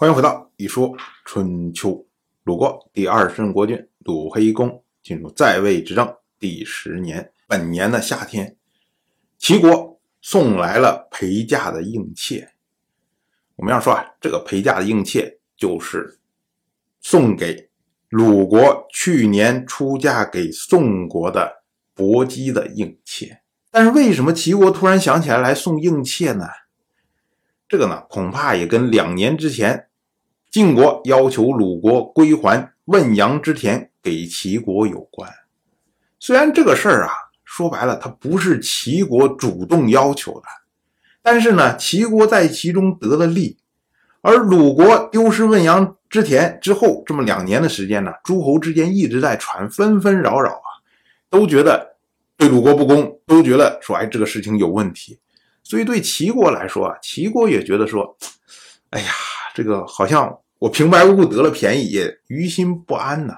欢迎回到《一说春秋》。鲁国第二十任国君鲁黑公进入在位执政第十年，本年的夏天，齐国送来了陪嫁的应妾。我们要说啊，这个陪嫁的应妾就是送给鲁国去年出嫁给宋国的伯姬的应妾。但是为什么齐国突然想起来来送应妾呢？这个呢，恐怕也跟两年之前。晋国要求鲁国归还汶阳之田给齐国有关，虽然这个事儿啊，说白了，它不是齐国主动要求的，但是呢，齐国在其中得了利，而鲁国丢失汶阳之田之后，这么两年的时间呢，诸侯之间一直在传，纷纷扰扰啊，都觉得对鲁国不公，都觉得说，哎，这个事情有问题，所以对齐国来说啊，齐国也觉得说，哎呀。这个好像我平白无故得了便宜，也于心不安呐。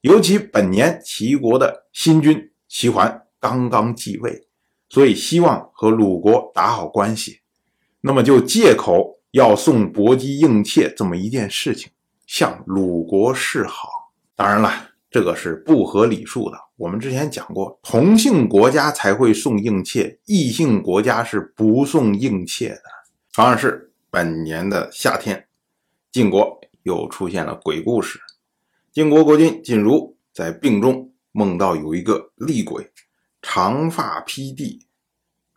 尤其本年齐国的新君齐桓刚刚继位，所以希望和鲁国打好关系，那么就借口要送伯姬应妾这么一件事情向鲁国示好。当然了，这个是不合礼数的。我们之前讲过，同姓国家才会送应妾，异姓国家是不送应妾的。反而是。本年的夏天，晋国又出现了鬼故事。晋国国君晋如在病中梦到有一个厉鬼，长发披地，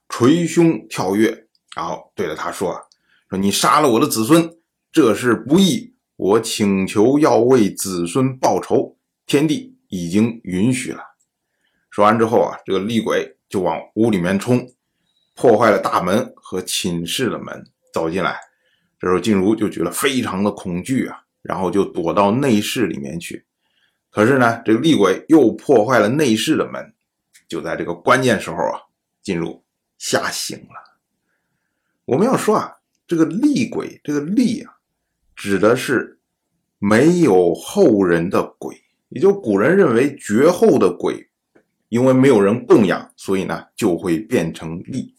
捶胸跳跃，然后对着他说：“说你杀了我的子孙，这是不义，我请求要为子孙报仇，天地已经允许了。”说完之后啊，这个厉鬼就往屋里面冲，破坏了大门和寝室的门，走进来。这时候，静茹就觉得非常的恐惧啊，然后就躲到内室里面去。可是呢，这个厉鬼又破坏了内室的门。就在这个关键时候啊，晋如吓醒了。我们要说啊，这个厉鬼，这个厉啊，指的是没有后人的鬼，也就古人认为绝后的鬼，因为没有人供养，所以呢就会变成厉。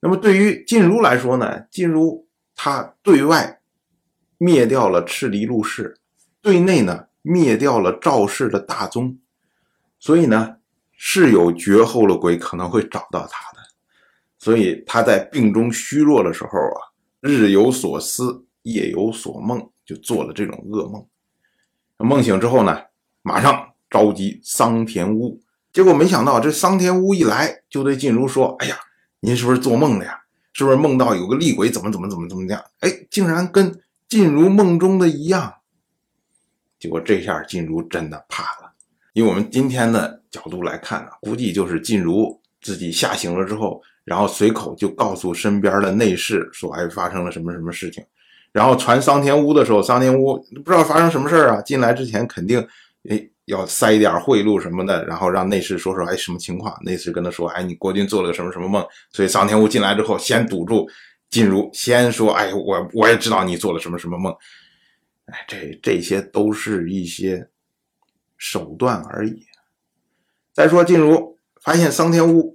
那么对于静茹来说呢，静茹。他对外灭掉了赤离陆氏，对内呢灭掉了赵氏的大宗，所以呢是有绝后的鬼可能会找到他的，所以他在病中虚弱的时候啊，日有所思，夜有所梦，就做了这种噩梦。梦醒之后呢，马上召集桑田屋，结果没想到这桑田屋一来，就对静如说：“哎呀，您是不是做梦了呀？”是不是梦到有个厉鬼怎么怎么怎么怎么样？哎，竟然跟静如梦中的一样。结果这下静如真的怕了。以我们今天的角度来看呢，估计就是静如自己吓醒了之后，然后随口就告诉身边的内侍说：“哎，发生了什么什么事情。”然后传桑田屋的时候，桑田屋不知道发生什么事啊，进来之前肯定哎。要塞一点贿赂什么的，然后让内侍说说，哎，什么情况？内侍跟他说，哎，你国君做了个什么什么梦？所以桑田屋进来之后，先堵住进如，先说，哎，我我也知道你做了什么什么梦。哎，这这些都是一些手段而已。再说进如发现桑田屋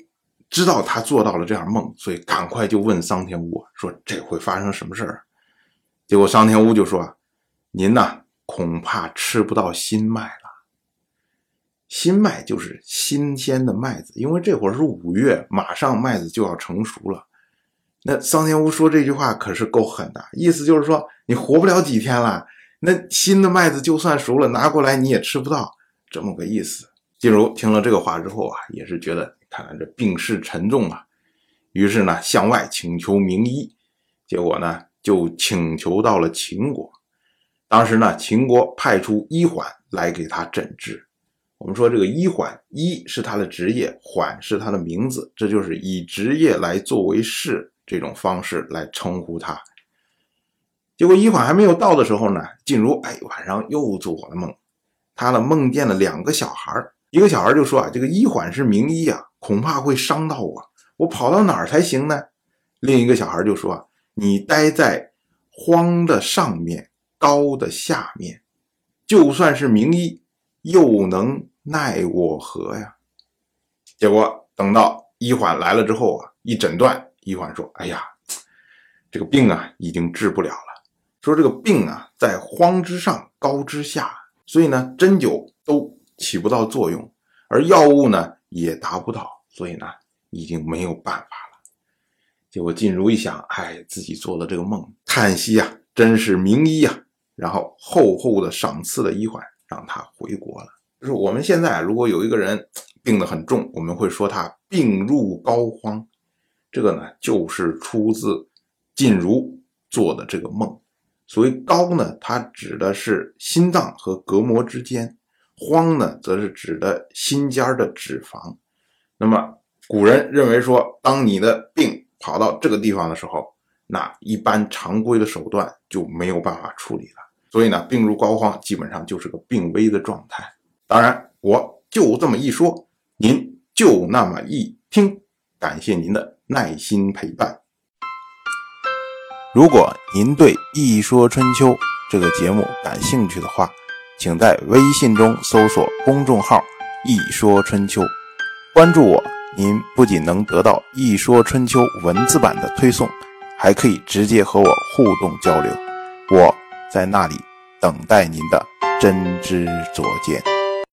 知道他做到了这样梦，所以赶快就问桑田屋说，这会发生什么事儿？结果桑田屋就说，您呐，恐怕吃不到新麦了。新麦就是新鲜的麦子，因为这会儿是五月，马上麦子就要成熟了。那桑田屋说这句话可是够狠的，意思就是说你活不了几天了。那新的麦子就算熟了，拿过来你也吃不到，这么个意思。晋如听了这个话之后啊，也是觉得看来这病势沉重啊，于是呢向外请求名医，结果呢就请求到了秦国。当时呢秦国派出医缓来给他诊治。我们说这个医缓，医是他的职业，缓是他的名字，这就是以职业来作为事这种方式来称呼他。结果医缓还没有到的时候呢，晋如哎晚上又做了梦，他呢梦见了两个小孩一个小孩就说啊，这个医缓是名医啊，恐怕会伤到我，我跑到哪儿才行呢？另一个小孩就说，你待在荒的上面，高的下面，就算是名医。又能奈我何呀？结果等到医缓来了之后啊，一诊断，医缓说：“哎呀，这个病啊，已经治不了了。说这个病啊，在荒之上，高之下，所以呢，针灸都起不到作用，而药物呢也达不到，所以呢，已经没有办法了。结果静茹一想，哎，自己做了这个梦，叹息呀，真是名医呀。然后厚厚的赏赐了医患，让他回国了。就是我们现在如果有一个人病得很重，我们会说他病入膏肓，这个呢就是出自晋如做的这个梦。所谓膏呢，它指的是心脏和隔膜之间；肓呢，则是指的心尖的脂肪。那么古人认为说，当你的病跑到这个地方的时候，那一般常规的手段就没有办法处理了。所以呢，病入膏肓基本上就是个病危的状态。当然，我就这么一说，您就那么一听。感谢您的耐心陪伴。如果您对《一说春秋》这个节目感兴趣的话，请在微信中搜索公众号“一说春秋”，关注我。您不仅能得到《一说春秋》文字版的推送，还可以直接和我互动交流。我在那里等待您的真知灼见。